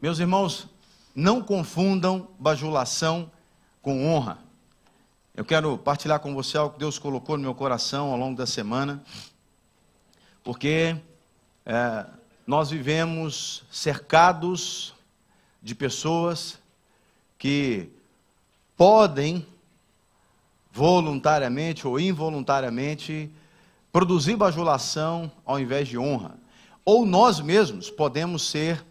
Meus irmãos, não confundam bajulação com honra. Eu quero partilhar com você algo que Deus colocou no meu coração ao longo da semana, porque é, nós vivemos cercados de pessoas que podem voluntariamente ou involuntariamente produzir bajulação ao invés de honra. Ou nós mesmos podemos ser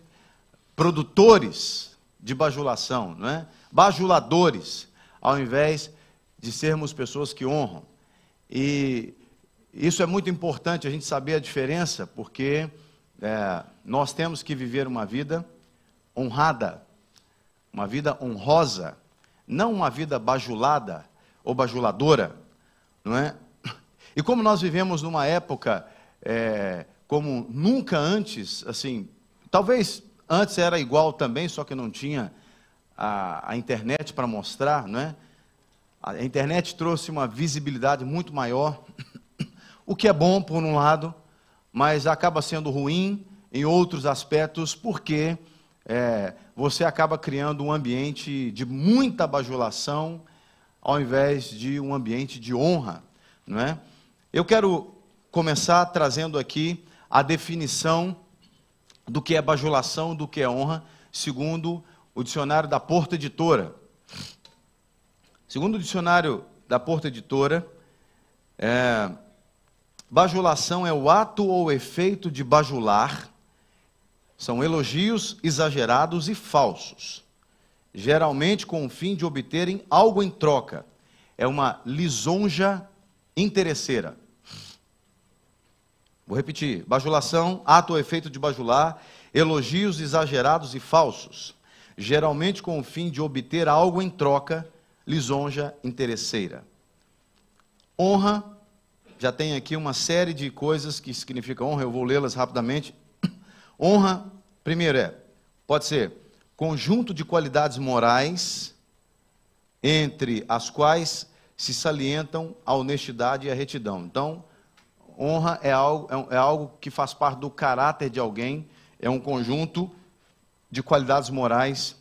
produtores de bajulação, não é? bajuladores, ao invés de sermos pessoas que honram. E isso é muito importante a gente saber a diferença, porque é, nós temos que viver uma vida honrada, uma vida honrosa, não uma vida bajulada ou bajuladora, não é? E como nós vivemos numa época é, como nunca antes, assim, talvez antes era igual também, só que não tinha a, a internet para mostrar, não é? A internet trouxe uma visibilidade muito maior, o que é bom por um lado, mas acaba sendo ruim em outros aspectos, porque é, você acaba criando um ambiente de muita bajulação, ao invés de um ambiente de honra, não é? Eu quero começar trazendo aqui a definição do que é bajulação, do que é honra, segundo o dicionário da Porta Editora. Segundo o dicionário da Porta Editora, é, Bajulação é o ato ou efeito de bajular, são elogios exagerados e falsos, geralmente com o fim de obterem algo em troca. É uma lisonja interesseira. Vou repetir: bajulação, ato ou efeito de bajular, elogios exagerados e falsos, geralmente com o fim de obter algo em troca, lisonja interesseira. Honra já tem aqui uma série de coisas que significam honra, eu vou lê-las rapidamente. Honra, primeiro é, pode ser conjunto de qualidades morais entre as quais se salientam a honestidade e a retidão. Então, honra é algo, é, é algo que faz parte do caráter de alguém, é um conjunto de qualidades morais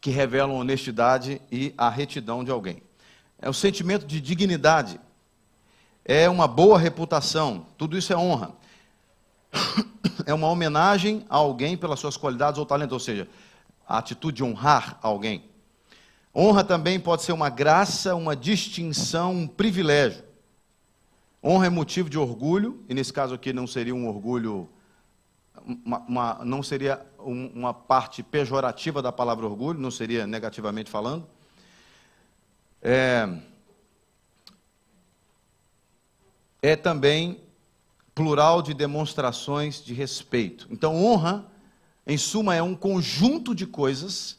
que revelam honestidade e a retidão de alguém. É o sentimento de dignidade é uma boa reputação, tudo isso é honra. É uma homenagem a alguém pelas suas qualidades ou talentos, ou seja, a atitude de honrar alguém. Honra também pode ser uma graça, uma distinção, um privilégio. Honra é motivo de orgulho, e nesse caso aqui não seria um orgulho, uma, uma, não seria uma parte pejorativa da palavra orgulho, não seria negativamente falando. É, é também plural de demonstrações de respeito. Então, honra, em suma, é um conjunto de coisas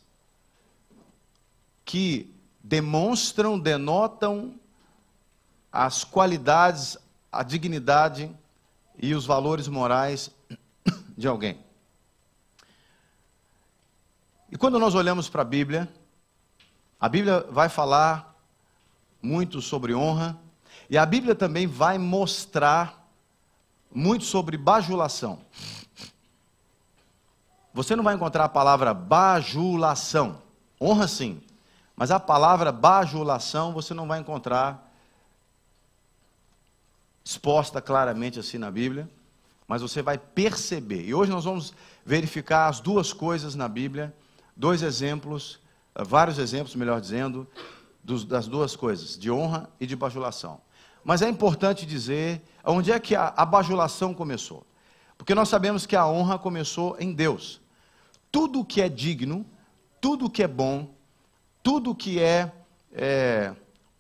que demonstram, denotam as qualidades, a dignidade e os valores morais de alguém. E quando nós olhamos para a Bíblia, a Bíblia vai falar muito sobre honra, e a Bíblia também vai mostrar muito sobre bajulação. Você não vai encontrar a palavra bajulação. Honra sim. Mas a palavra bajulação você não vai encontrar exposta claramente assim na Bíblia, mas você vai perceber. E hoje nós vamos verificar as duas coisas na Bíblia, dois exemplos, vários exemplos, melhor dizendo, das duas coisas, de honra e de bajulação. Mas é importante dizer onde é que a, a bajulação começou. Porque nós sabemos que a honra começou em Deus. Tudo que é digno, tudo que é bom, tudo que é, é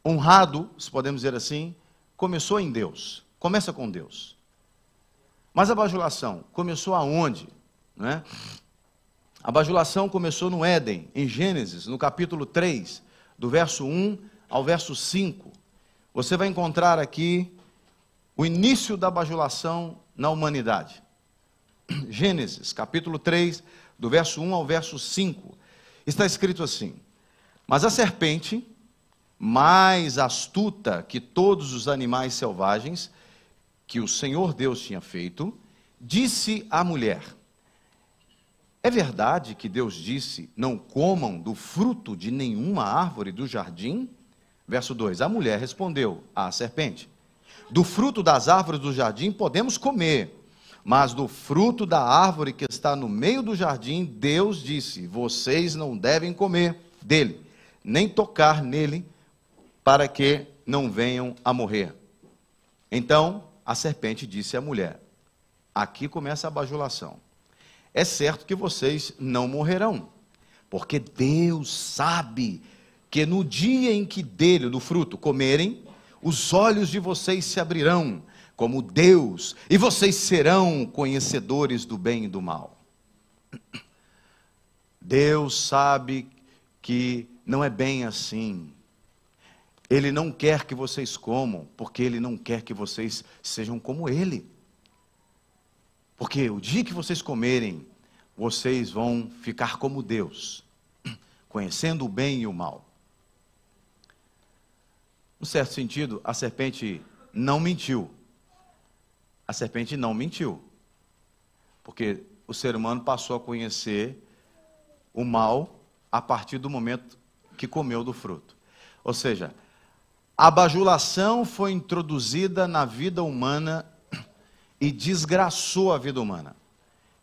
honrado, se podemos dizer assim, começou em Deus. Começa com Deus. Mas a bajulação começou aonde? Não é? A bajulação começou no Éden, em Gênesis, no capítulo 3, do verso 1 ao verso 5 você vai encontrar aqui o início da bajulação na humanidade. Gênesis, capítulo 3, do verso 1 ao verso 5. Está escrito assim: Mas a serpente, mais astuta que todos os animais selvagens que o Senhor Deus tinha feito, disse à mulher: É verdade que Deus disse: Não comam do fruto de nenhuma árvore do jardim? Verso 2: A mulher respondeu à serpente: Do fruto das árvores do jardim podemos comer, mas do fruto da árvore que está no meio do jardim, Deus disse: Vocês não devem comer dele, nem tocar nele, para que não venham a morrer. Então a serpente disse à mulher: Aqui começa a bajulação. É certo que vocês não morrerão, porque Deus sabe que no dia em que dele, do fruto, comerem, os olhos de vocês se abrirão como Deus, e vocês serão conhecedores do bem e do mal. Deus sabe que não é bem assim. Ele não quer que vocês comam, porque Ele não quer que vocês sejam como Ele. Porque o dia que vocês comerem, vocês vão ficar como Deus, conhecendo o bem e o mal. No certo sentido, a serpente não mentiu. A serpente não mentiu. Porque o ser humano passou a conhecer o mal a partir do momento que comeu do fruto. Ou seja, a bajulação foi introduzida na vida humana e desgraçou a vida humana.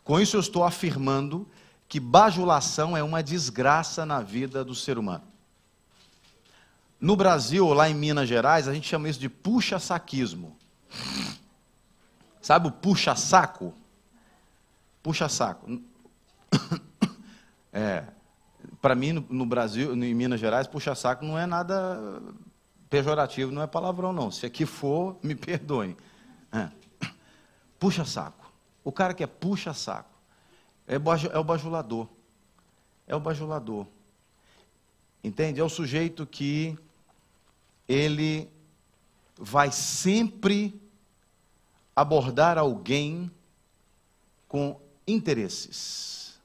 Com isso, eu estou afirmando que bajulação é uma desgraça na vida do ser humano. No Brasil, lá em Minas Gerais, a gente chama isso de puxa-saquismo. Sabe o puxa-saco? Puxa-saco. É, para mim, no, Brasil, em Minas Gerais, puxa-saco não é nada pejorativo, não é palavrão, não. Se aqui for, me perdoem. É. Puxa-saco. O cara que é puxa-saco é, é o bajulador. É o bajulador. Entende? É o sujeito que ele vai sempre abordar alguém com interesses.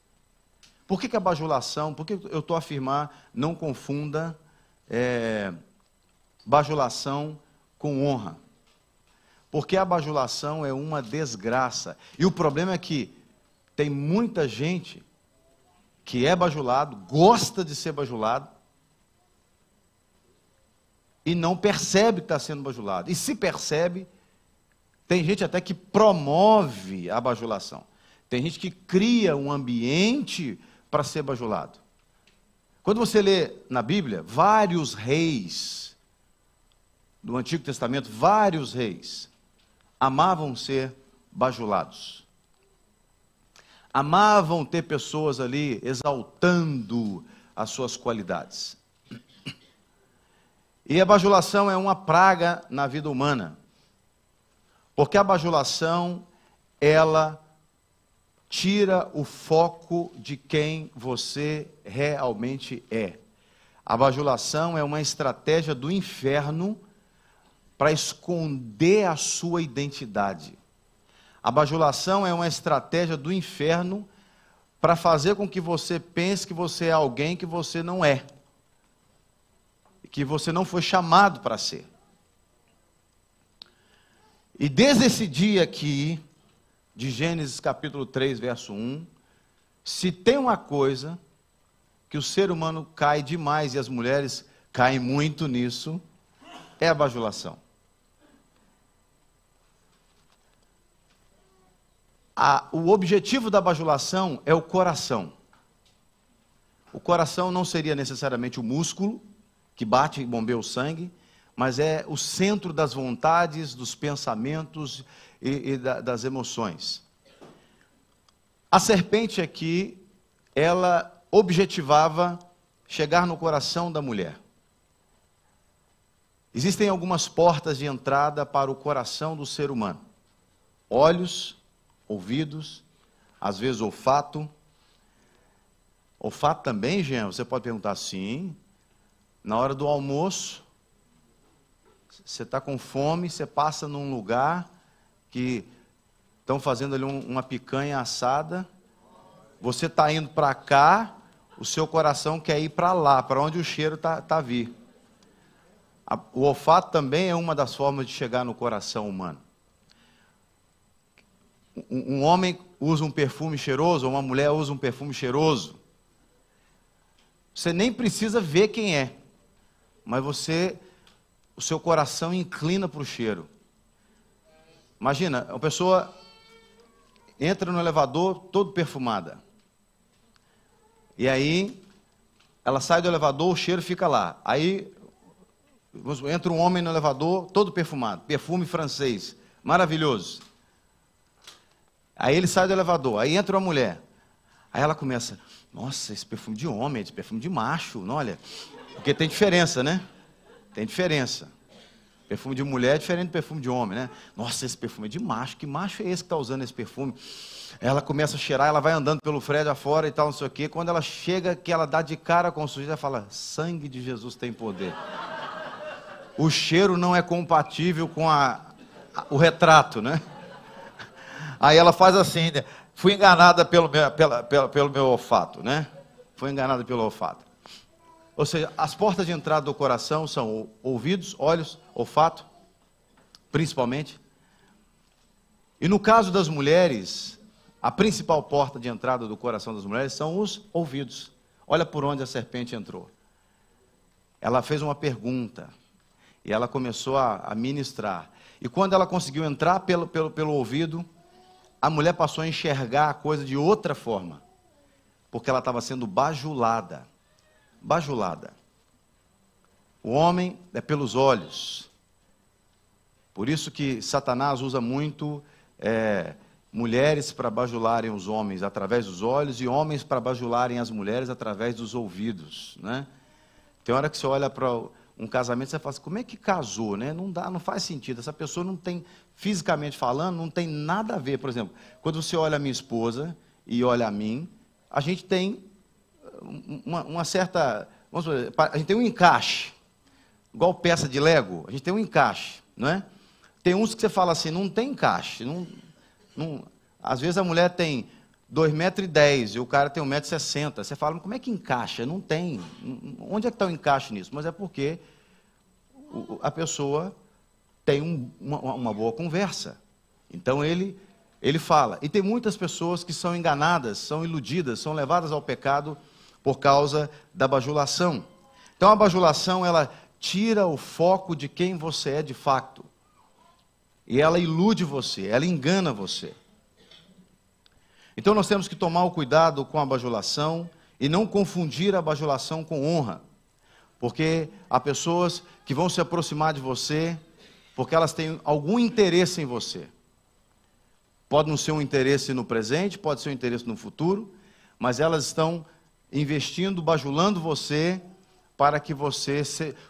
Por que, que a bajulação, por que eu estou a afirmar, não confunda é, bajulação com honra? Porque a bajulação é uma desgraça. E o problema é que tem muita gente que é bajulado, gosta de ser bajulado, e não percebe que está sendo bajulado. E se percebe, tem gente até que promove a bajulação. Tem gente que cria um ambiente para ser bajulado. Quando você lê na Bíblia, vários reis do Antigo Testamento, vários reis, amavam ser bajulados. Amavam ter pessoas ali exaltando as suas qualidades. E a bajulação é uma praga na vida humana. Porque a bajulação, ela tira o foco de quem você realmente é. A bajulação é uma estratégia do inferno para esconder a sua identidade. A bajulação é uma estratégia do inferno para fazer com que você pense que você é alguém que você não é, que você não foi chamado para ser. E desde esse dia aqui, de Gênesis capítulo 3, verso 1, se tem uma coisa que o ser humano cai demais e as mulheres caem muito nisso, é a bajulação. A, o objetivo da bajulação é o coração. O coração não seria necessariamente o músculo que bate e bombeia o sangue, mas é o centro das vontades, dos pensamentos e, e da, das emoções. A serpente aqui, ela objetivava chegar no coração da mulher. Existem algumas portas de entrada para o coração do ser humano: olhos, ouvidos, às vezes olfato. Olfato também, Jean? Você pode perguntar sim. Na hora do almoço, você está com fome, você passa num lugar que estão fazendo ali um, uma picanha assada. Você está indo para cá, o seu coração quer ir para lá, para onde o cheiro está tá vir. O olfato também é uma das formas de chegar no coração humano um, homem usa um perfume cheiroso, ou uma mulher usa um perfume cheiroso, você nem precisa ver quem é, mas você, o seu coração inclina para o cheiro. Imagina, uma pessoa entra no elevador todo perfumada. E aí, ela sai do elevador, o cheiro fica lá. Aí, entra um homem no elevador todo perfumado, perfume francês, maravilhoso. Aí ele sai do elevador, aí entra uma mulher. Aí ela começa, nossa, esse perfume de homem, esse perfume de macho, não, olha. Porque tem diferença, né? Tem diferença. Perfume de mulher é diferente do perfume de homem, né? Nossa, esse perfume é de macho. Que macho é esse que está usando esse perfume? Ela começa a cheirar, ela vai andando pelo Fred afora e tal, não sei o quê. Quando ela chega, que ela dá de cara com o sujeito, ela fala: sangue de Jesus tem poder. O cheiro não é compatível com a, a, o retrato, né? Aí ela faz assim, né? fui enganada pelo meu, pela, pela, pelo meu olfato, né? Fui enganada pelo olfato. Ou seja, as portas de entrada do coração são ouvidos, olhos, olfato, principalmente. E no caso das mulheres, a principal porta de entrada do coração das mulheres são os ouvidos. Olha por onde a serpente entrou. Ela fez uma pergunta e ela começou a, a ministrar. E quando ela conseguiu entrar pelo, pelo, pelo ouvido, a mulher passou a enxergar a coisa de outra forma, porque ela estava sendo bajulada. Bajulada. O homem é pelos olhos. Por isso que Satanás usa muito é, mulheres para bajularem os homens através dos olhos e homens para bajularem as mulheres através dos ouvidos. Né? Tem hora que você olha para um casamento, você fala assim, como é que casou, né? Não dá, não faz sentido. Essa pessoa não tem, fisicamente falando, não tem nada a ver. Por exemplo, quando você olha a minha esposa e olha a mim, a gente tem uma, uma certa, vamos dizer, a gente tem um encaixe, igual peça de Lego, a gente tem um encaixe, não é? Tem uns que você fala assim, não tem encaixe, não, não, às vezes a mulher tem 2,10 metros e, dez, o cara tem 1,60 metro. Você fala, como é que encaixa? Não tem. Onde é que está o encaixe nisso? Mas é porque a pessoa tem um, uma, uma, boa conversa. Então ele, ele fala. E tem muitas pessoas que são enganadas, são iludidas, são levadas ao pecado por causa da bajulação. Então a bajulação, ela tira o foco de quem você é de fato. E ela ilude você, ela engana você. Então nós temos que tomar o cuidado com a bajulação e não confundir a bajulação com honra. Porque há pessoas que vão se aproximar de você porque elas têm algum interesse em você. Pode não ser um interesse no presente, pode ser um interesse no futuro, mas elas estão investindo, bajulando você para que você,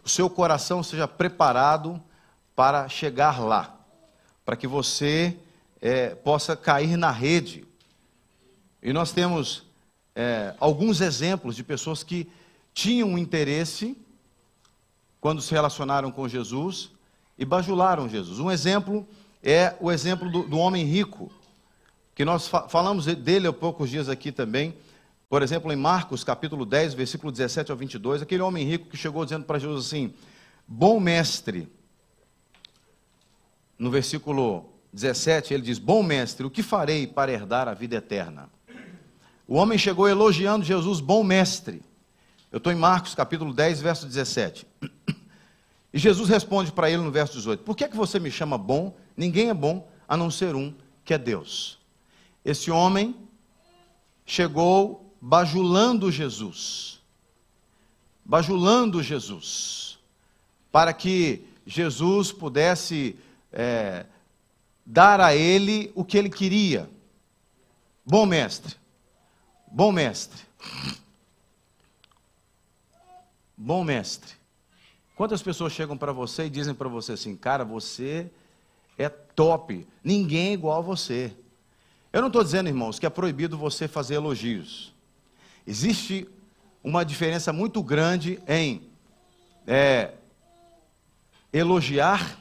o seu coração seja preparado para chegar lá, para que você é, possa cair na rede e nós temos é, alguns exemplos de pessoas que tinham um interesse quando se relacionaram com Jesus e bajularam Jesus. Um exemplo é o exemplo do, do homem rico, que nós fa falamos dele há poucos dias aqui também. Por exemplo, em Marcos capítulo 10, versículo 17 ao 22, aquele homem rico que chegou dizendo para Jesus assim: Bom mestre. No versículo 17, ele diz: Bom mestre, o que farei para herdar a vida eterna? O homem chegou elogiando Jesus, bom mestre. Eu estou em Marcos capítulo 10, verso 17. E Jesus responde para ele no verso 18: Por que é que você me chama bom? Ninguém é bom a não ser um, que é Deus. Esse homem chegou bajulando Jesus. Bajulando Jesus. Para que Jesus pudesse é, dar a ele o que ele queria. Bom mestre, Bom mestre. Bom mestre. Quantas pessoas chegam para você e dizem para você assim, cara, você é top, ninguém é igual a você. Eu não estou dizendo, irmãos, que é proibido você fazer elogios. Existe uma diferença muito grande em é, elogiar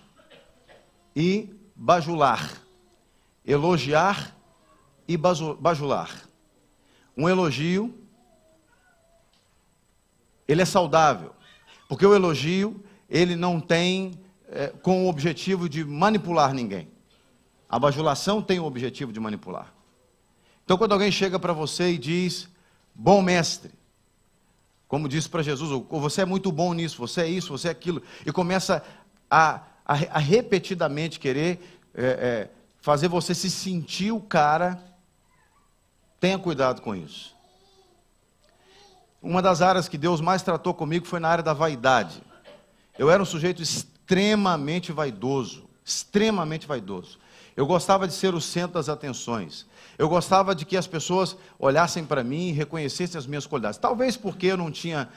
e bajular. Elogiar e bajular. Um elogio, ele é saudável, porque o elogio, ele não tem é, com o objetivo de manipular ninguém. A bajulação tem o objetivo de manipular. Então, quando alguém chega para você e diz, bom mestre, como disse para Jesus, ou você é muito bom nisso, você é isso, você é aquilo, e começa a, a, a repetidamente querer é, é, fazer você se sentir o cara, tenha cuidado com isso. Uma das áreas que Deus mais tratou comigo foi na área da vaidade. Eu era um sujeito extremamente vaidoso, extremamente vaidoso. Eu gostava de ser o centro das atenções. Eu gostava de que as pessoas olhassem para mim e reconhecessem as minhas qualidades. Talvez porque eu não tinha,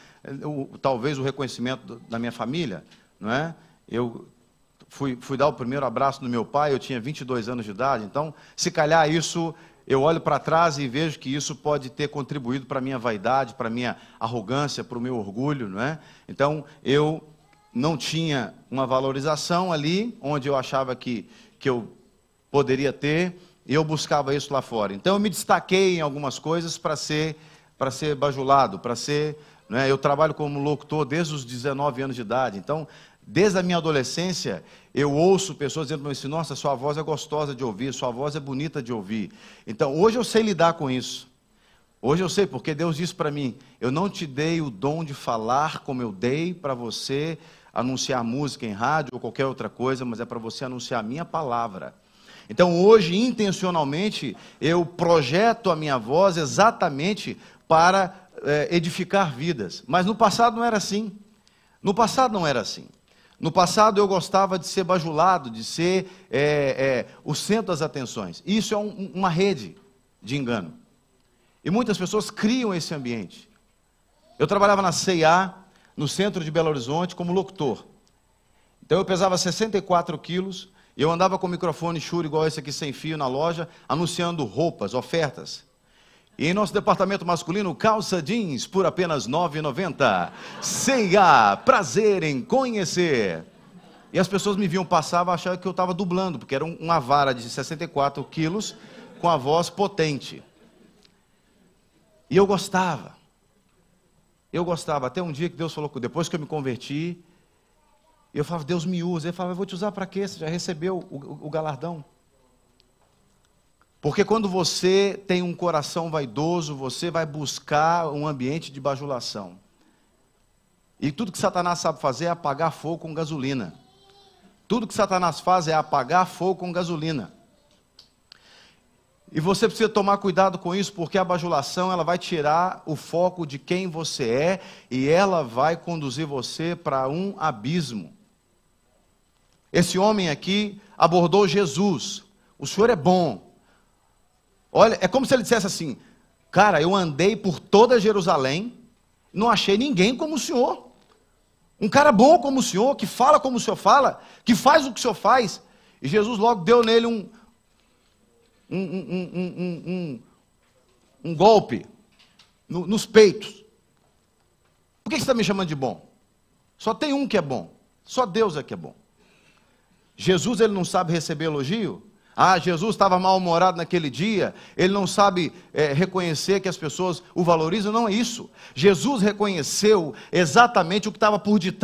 o, talvez o reconhecimento da minha família, não é? Eu fui, fui dar o primeiro abraço no meu pai, eu tinha 22 anos de idade, então, se calhar isso, eu olho para trás e vejo que isso pode ter contribuído para a minha vaidade, para a minha arrogância, para o meu orgulho, não é? Então, eu não tinha uma valorização ali, onde eu achava que, que eu poderia ter, e eu buscava isso lá fora. Então eu me destaquei em algumas coisas para ser para ser bajulado, para ser, né, eu trabalho como locutor desde os 19 anos de idade. Então, desde a minha adolescência, eu ouço pessoas dizendo para mim assim: "Nossa, sua voz é gostosa de ouvir, sua voz é bonita de ouvir". Então, hoje eu sei lidar com isso. Hoje eu sei porque Deus disse para mim: "Eu não te dei o dom de falar como eu dei para você anunciar música em rádio ou qualquer outra coisa, mas é para você anunciar a minha palavra". Então hoje, intencionalmente, eu projeto a minha voz exatamente para é, edificar vidas. Mas no passado não era assim. No passado não era assim. No passado eu gostava de ser bajulado, de ser é, é, o centro das atenções. Isso é um, uma rede de engano. E muitas pessoas criam esse ambiente. Eu trabalhava na CIA, no centro de Belo Horizonte, como locutor. Então eu pesava 64 quilos, eu andava com o microfone Shure igual esse aqui sem fio na loja, anunciando roupas, ofertas. E em nosso departamento masculino, calça jeans por apenas R$ 9,90. C&A, prazer em conhecer. E as pessoas me viam passar achavam que eu estava dublando, porque era uma vara de 64 quilos com a voz potente. E eu gostava. Eu gostava. Até um dia que Deus falou depois que eu me converti, eu falava, Deus me usa. Ele falava, eu vou te usar para quê? Você já recebeu o, o, o galardão. Porque quando você tem um coração vaidoso, você vai buscar um ambiente de bajulação. E tudo que Satanás sabe fazer é apagar fogo com gasolina. Tudo que Satanás faz é apagar fogo com gasolina. E você precisa tomar cuidado com isso, porque a bajulação ela vai tirar o foco de quem você é e ela vai conduzir você para um abismo. Esse homem aqui abordou Jesus. O senhor é bom. Olha, é como se ele dissesse assim: Cara, eu andei por toda Jerusalém, não achei ninguém como o senhor. Um cara bom como o senhor, que fala como o senhor fala, que faz o que o senhor faz. E Jesus logo deu nele um, um, um, um, um golpe no, nos peitos. Por que você está me chamando de bom? Só tem um que é bom. Só Deus é que é bom. Jesus ele não sabe receber elogio? Ah, Jesus estava mal-humorado naquele dia, ele não sabe é, reconhecer que as pessoas o valorizam, não é isso. Jesus reconheceu exatamente o que estava por detrás.